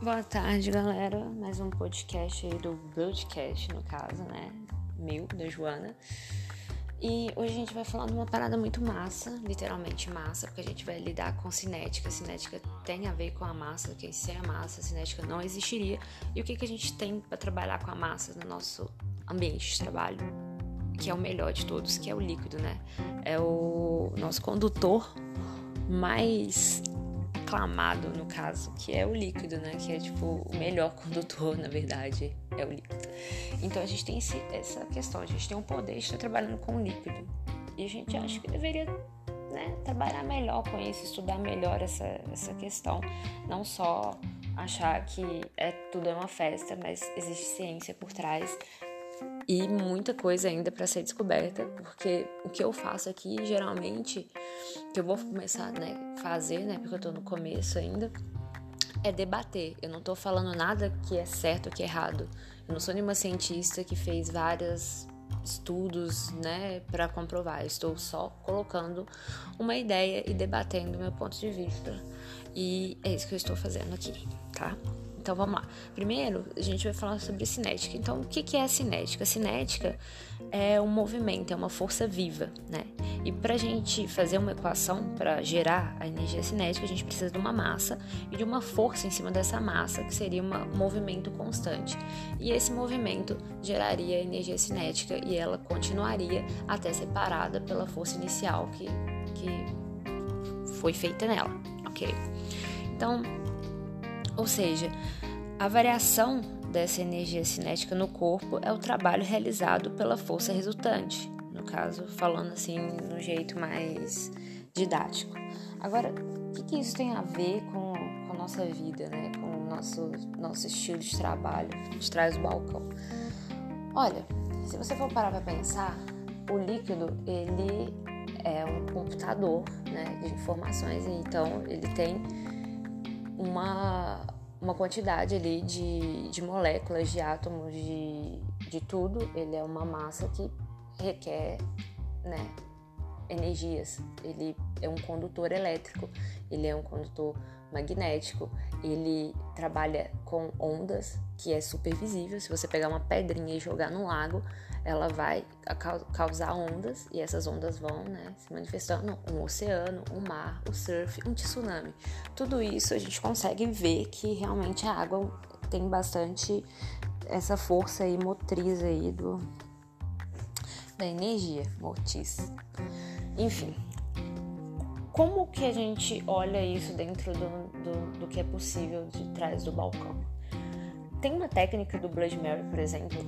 Boa tarde, galera. Mais um podcast aí do Broadcast, no caso, né? Meu, da Joana. E hoje a gente vai falar de uma parada muito massa, literalmente massa, porque a gente vai lidar com cinética. Cinética tem a ver com a massa, que sem a massa, a cinética não existiria. E o que, que a gente tem para trabalhar com a massa no nosso ambiente de trabalho? Que é o melhor de todos, que é o líquido, né? É o nosso condutor mais aclamado, no caso, que é o líquido, né? Que é tipo o melhor condutor, na verdade, é o líquido. Então a gente tem esse, essa questão, a gente tem um poder de estar trabalhando com o líquido. E a gente acha que deveria né, trabalhar melhor com isso, estudar melhor essa, essa questão. Não só achar que é tudo é uma festa, mas existe ciência por trás e muita coisa ainda para ser descoberta, porque o que eu faço aqui geralmente, que eu vou começar, né, fazer, né, porque eu tô no começo ainda, é debater. Eu não tô falando nada que é certo ou que é errado. Eu não sou nenhuma cientista que fez vários estudos, né, para comprovar. Eu estou só colocando uma ideia e debatendo meu ponto de vista. E é isso que eu estou fazendo aqui, tá? Então vamos lá. Primeiro, a gente vai falar sobre cinética. Então, o que é a cinética? A cinética é um movimento, é uma força viva, né? E para a gente fazer uma equação para gerar a energia cinética, a gente precisa de uma massa e de uma força em cima dessa massa, que seria um movimento constante. E esse movimento geraria energia cinética e ela continuaria até ser parada pela força inicial que, que foi feita nela, ok? Então, ou seja, a variação dessa energia cinética no corpo é o trabalho realizado pela força resultante, no caso, falando assim no jeito mais didático. Agora, o que, que isso tem a ver com, com a nossa vida, né? com o nosso, nosso estilo de trabalho de trás do balcão? Olha, se você for parar para pensar, o líquido ele é um computador né, de informações, então ele tem uma, uma quantidade ali de, de moléculas, de átomos, de, de tudo. Ele é uma massa que requer né, energias. Ele é um condutor elétrico, ele é um condutor magnético, ele trabalha com ondas, que é super visível. Se você pegar uma pedrinha e jogar no lago, ela vai causar ondas e essas ondas vão né, se manifestando um oceano, um mar, o um surf, um tsunami. Tudo isso a gente consegue ver que realmente a água tem bastante essa força aí motriz aí do da energia motriz. Enfim, como que a gente olha isso dentro do, do, do que é possível de trás do balcão? Tem uma técnica do Blood Mary, por exemplo,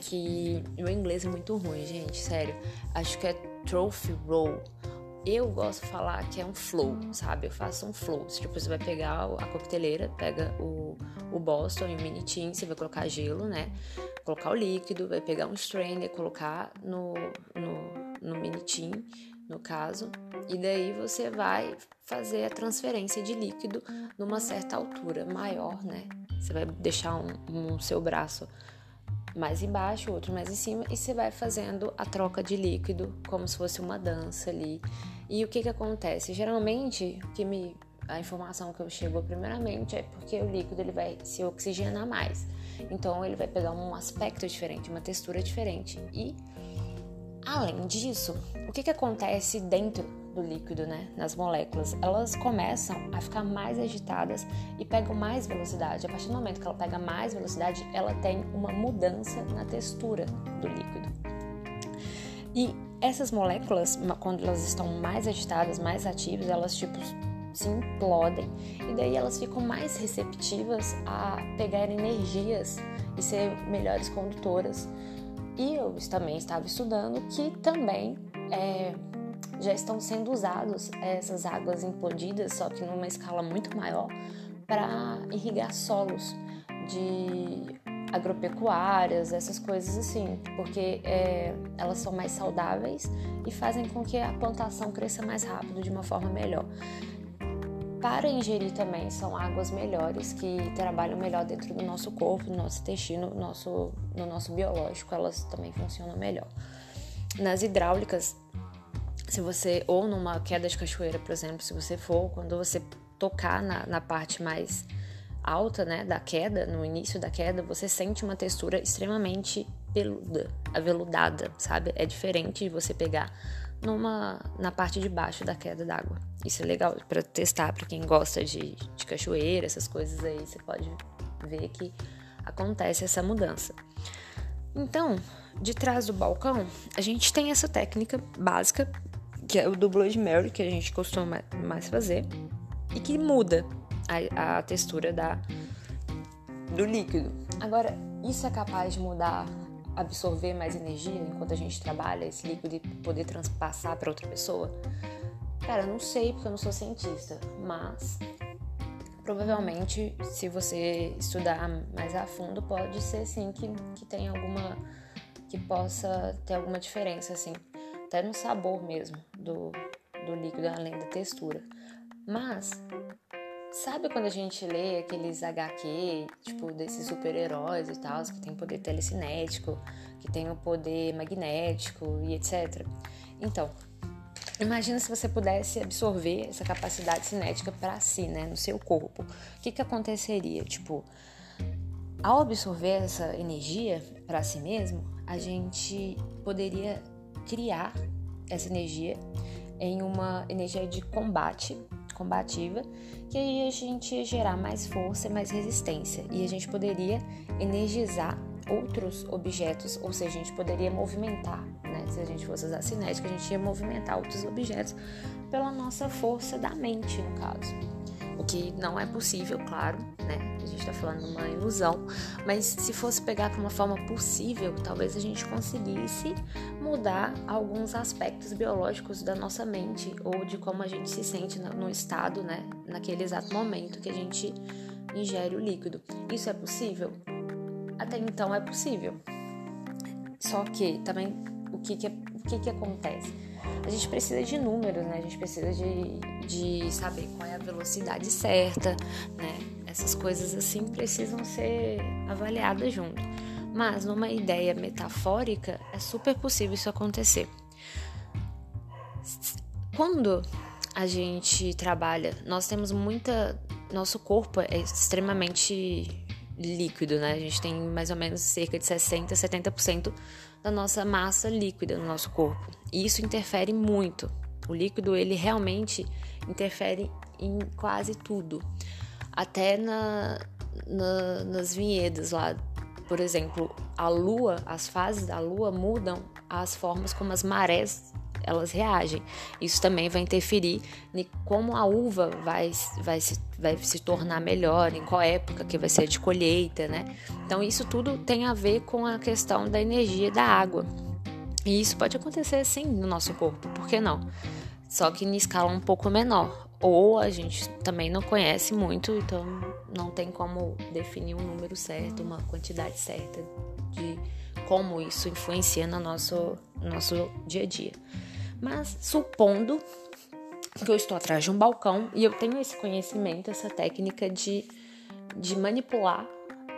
que meu inglês é muito ruim, gente, sério. Acho que é trophy roll. Eu gosto de falar que é um flow, sabe? Eu faço um flow. Tipo, você vai pegar a coqueteleira, pega o, o Boston e o mini tin, você vai colocar gelo, né? Colocar o líquido, vai pegar um strainer, colocar no, no, no mini tin, no caso, e daí você vai fazer a transferência de líquido numa certa altura maior, né? Você vai deixar um, um seu braço mais embaixo, outro mais em cima, e você vai fazendo a troca de líquido como se fosse uma dança ali. E o que que acontece? Geralmente, o que me a informação que eu chegou primeiramente é porque o líquido ele vai se oxigenar mais. Então ele vai pegar um aspecto diferente, uma textura diferente. E além disso, o que que acontece dentro do líquido, né, nas moléculas, elas começam a ficar mais agitadas e pegam mais velocidade. A partir do momento que ela pega mais velocidade, ela tem uma mudança na textura do líquido. E essas moléculas, quando elas estão mais agitadas, mais ativas, elas tipo se implodem e daí elas ficam mais receptivas a pegar energias e ser melhores condutoras. E eu também estava estudando que também é, já estão sendo usados essas águas implodidas, só que numa escala muito maior, para irrigar solos de agropecuárias, essas coisas assim, porque é, elas são mais saudáveis e fazem com que a plantação cresça mais rápido de uma forma melhor. Para ingerir também são águas melhores que trabalham melhor dentro do nosso corpo, no nosso intestino, no nosso, no nosso biológico, elas também funcionam melhor. Nas hidráulicas se você, ou numa queda de cachoeira, por exemplo, se você for, quando você tocar na, na parte mais alta, né, da queda, no início da queda, você sente uma textura extremamente peluda, aveludada, sabe? É diferente de você pegar numa na parte de baixo da queda d'água. Isso é legal para testar para quem gosta de, de cachoeira, essas coisas aí, você pode ver que acontece essa mudança. Então, de trás do balcão, a gente tem essa técnica básica, que é o do Blood Mary, que a gente costuma mais fazer, e que muda a, a textura da, do líquido. Agora, isso é capaz de mudar, absorver mais energia enquanto a gente trabalha esse líquido e poder transpassar para outra pessoa? Cara, eu não sei porque eu não sou cientista, mas provavelmente, se você estudar mais a fundo, pode ser sim que, que tenha alguma. que possa ter alguma diferença, assim, até no sabor mesmo do, do líquido, além da textura. Mas, sabe quando a gente lê aqueles HQ, tipo, desses super-heróis e tal, que tem poder telecinético, que tem o poder magnético e etc? Então, Imagina se você pudesse absorver essa capacidade cinética para si, né, no seu corpo. O que, que aconteceria? Tipo, ao absorver essa energia para si mesmo, a gente poderia criar essa energia em uma energia de combate, combativa, que aí a gente ia gerar mais força e mais resistência. E a gente poderia energizar outros objetos, ou seja, a gente poderia movimentar, né? Se a gente fosse usar cinética, a gente ia movimentar outros objetos pela nossa força da mente, no caso. O que não é possível, claro, né? A gente está falando de uma ilusão, mas se fosse pegar para uma forma possível, talvez a gente conseguisse mudar alguns aspectos biológicos da nossa mente ou de como a gente se sente no estado, né? Naquele exato momento que a gente ingere o líquido. Isso é possível? até então é possível. Só que também o que, que, o que, que acontece? A gente precisa de números, né? A gente precisa de, de saber qual é a velocidade certa, né? Essas coisas assim precisam ser avaliadas junto. Mas numa ideia metafórica é super possível isso acontecer. Quando a gente trabalha, nós temos muita. Nosso corpo é extremamente líquido, né? A gente tem mais ou menos cerca de 60, 70% da nossa massa líquida no nosso corpo. E isso interfere muito. O líquido, ele realmente interfere em quase tudo. Até na, na, nas vinhedas lá, por exemplo, a lua, as fases da lua mudam as formas como as marés elas reagem. Isso também vai interferir em como a uva vai, vai, se, vai se tornar melhor, em qual época que vai ser de colheita, né? Então isso tudo tem a ver com a questão da energia da água. E isso pode acontecer sim no nosso corpo, por que não? Só que em escala um pouco menor. Ou a gente também não conhece muito, então não tem como definir um número certo, uma quantidade certa de como isso influencia no nosso, no nosso dia a dia. Mas supondo que eu estou atrás de um balcão e eu tenho esse conhecimento, essa técnica de, de manipular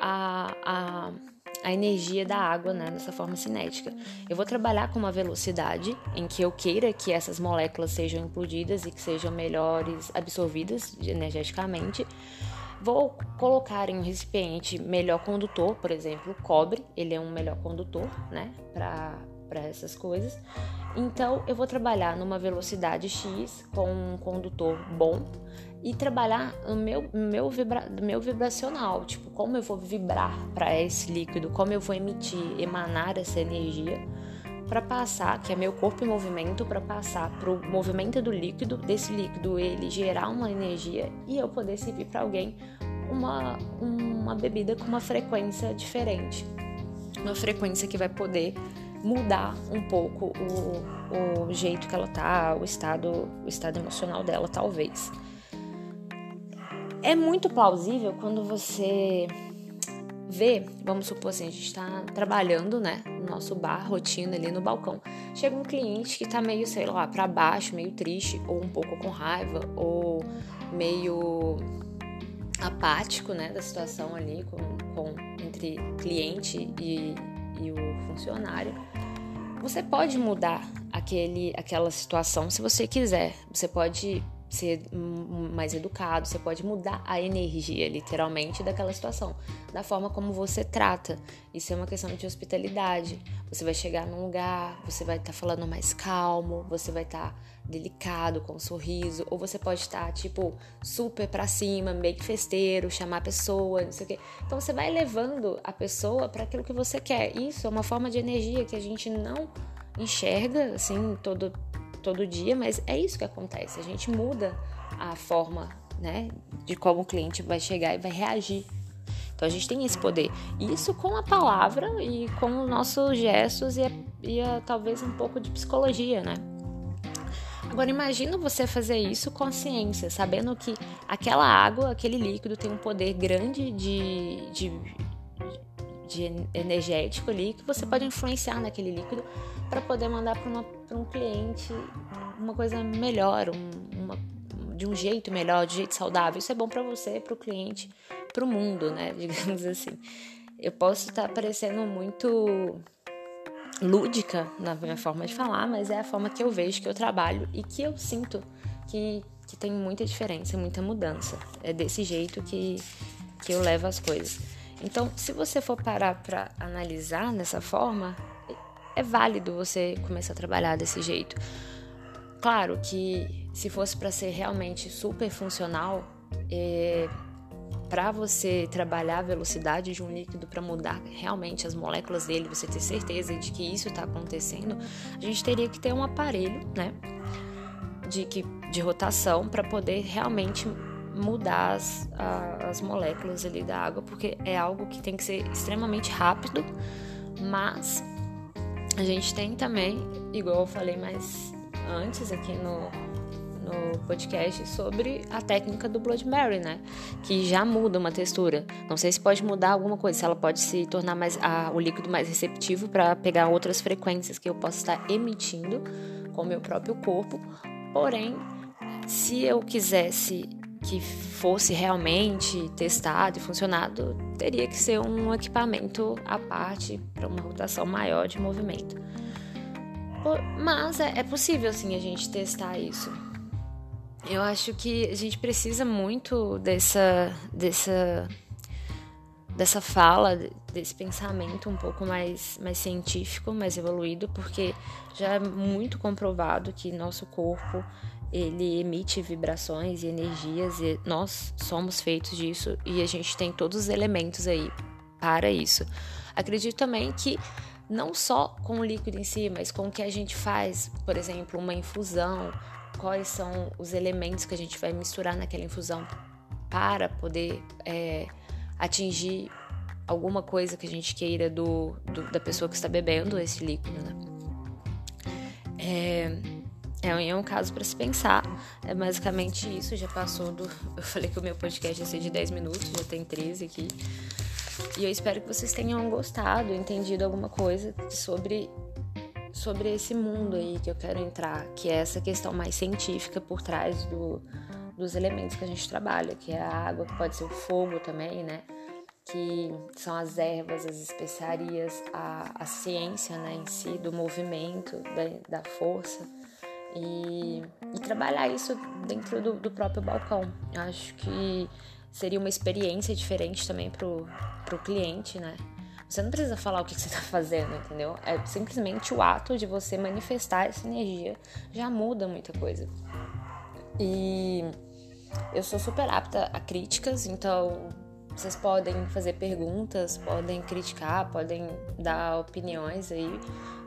a, a, a energia da água né, dessa forma cinética. Eu vou trabalhar com uma velocidade em que eu queira que essas moléculas sejam implodidas e que sejam melhores absorvidas energeticamente. Vou colocar em um recipiente melhor condutor, por exemplo, cobre, ele é um melhor condutor, né, para essas coisas. Então, eu vou trabalhar numa velocidade X com um condutor bom e trabalhar no meu, meu, vibra, meu vibracional, tipo, como eu vou vibrar para esse líquido, como eu vou emitir, emanar essa energia para passar, que é meu corpo em movimento, para passar para o movimento do líquido, desse líquido ele gerar uma energia e eu poder servir para alguém uma, uma bebida com uma frequência diferente. Uma frequência que vai poder mudar um pouco o, o jeito que ela tá, o estado, o estado emocional dela, talvez. É muito plausível quando você vê, vamos supor assim, a gente está trabalhando, né, no nosso bar, rotina ali no balcão. Chega um cliente que tá meio, sei lá, para baixo, meio triste, ou um pouco com raiva, ou meio apático, né, da situação ali com, com entre cliente e, e o funcionário, você pode mudar aquele, aquela situação se você quiser. Você pode ser mais educado, você pode mudar a energia, literalmente, daquela situação, da forma como você trata. Isso é uma questão de hospitalidade. Você vai chegar num lugar, você vai estar tá falando mais calmo, você vai estar tá delicado, com um sorriso, ou você pode estar, tá, tipo, super pra cima, meio que festeiro, chamar a pessoa, não sei o quê. Então você vai levando a pessoa para aquilo que você quer. Isso é uma forma de energia que a gente não enxerga, assim, todo todo dia, mas é isso que acontece. A gente muda a forma, né, de como o cliente vai chegar e vai reagir. Então a gente tem esse poder. Isso com a palavra e com os nossos gestos e, a, e a, talvez um pouco de psicologia, né? Agora imagina você fazer isso com a ciência, sabendo que aquela água, aquele líquido tem um poder grande de, de, de energético ali que você pode influenciar naquele líquido para poder mandar para um cliente uma coisa melhor, um, uma, de um jeito melhor, de um jeito saudável. Isso é bom para você, para o cliente, para o mundo, né? Digamos assim. Eu posso estar parecendo muito lúdica na minha forma de falar, mas é a forma que eu vejo, que eu trabalho e que eu sinto que, que tem muita diferença, muita mudança. É desse jeito que, que eu levo as coisas. Então, se você for parar para analisar dessa forma, é válido você começar a trabalhar desse jeito. Claro que se fosse para ser realmente super funcional, é, para você trabalhar a velocidade de um líquido para mudar realmente as moléculas dele, você ter certeza de que isso está acontecendo, a gente teria que ter um aparelho, né, de, que, de rotação para poder realmente mudar as, a, as moléculas ali da água, porque é algo que tem que ser extremamente rápido, mas a gente tem também, igual eu falei mais antes aqui no, no podcast, sobre a técnica do Blood Mary, né? Que já muda uma textura. Não sei se pode mudar alguma coisa, se ela pode se tornar mais a, o líquido mais receptivo para pegar outras frequências que eu posso estar emitindo com o meu próprio corpo. Porém, se eu quisesse que fosse realmente testado e funcionado, teria que ser um equipamento à parte para uma rotação maior de movimento. Mas é, é possível sim a gente testar isso. Eu acho que a gente precisa muito dessa dessa dessa fala, desse pensamento um pouco mais, mais científico, mais evoluído, porque já é muito comprovado que nosso corpo ele emite vibrações e energias e nós somos feitos disso e a gente tem todos os elementos aí para isso. Acredito também que não só com o líquido em si, mas com o que a gente faz, por exemplo, uma infusão, quais são os elementos que a gente vai misturar naquela infusão para poder é, atingir alguma coisa que a gente queira do, do, da pessoa que está bebendo esse líquido, né? É, é, um caso para se pensar. É basicamente isso. Já passou do. Eu falei que o meu podcast ia ser de 10 minutos, já tem 13 aqui. E eu espero que vocês tenham gostado, entendido alguma coisa sobre sobre esse mundo aí que eu quero entrar, que é essa questão mais científica por trás do, dos elementos que a gente trabalha, que é a água, que pode ser o fogo também, né? Que são as ervas, as especiarias, a, a ciência né, em si, do movimento, da, da força e, e trabalhar isso dentro do, do, próprio balcão. Acho que seria uma experiência diferente também pro, pro cliente, né? Você não precisa falar o que você está fazendo, entendeu? É simplesmente o ato de você manifestar essa energia já muda muita coisa. E eu sou super apta a críticas, então vocês podem fazer perguntas, podem criticar, podem dar opiniões aí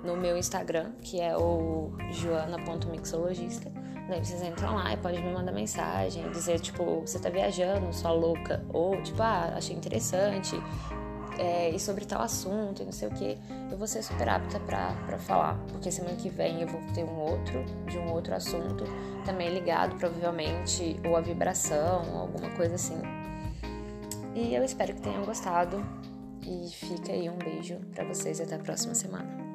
no meu Instagram, que é o joana.mixologista. Daí vocês entram lá e podem me mandar mensagem, dizer, tipo, você tá viajando, sua louca, ou tipo, ah, achei interessante, é, e sobre tal assunto, e não sei o que. Eu vou ser super apta pra, pra falar, porque semana que vem eu vou ter um outro, de um outro assunto, também ligado, provavelmente, ou a vibração, alguma coisa assim. E eu espero que tenham gostado. E fica aí um beijo para vocês até a próxima semana.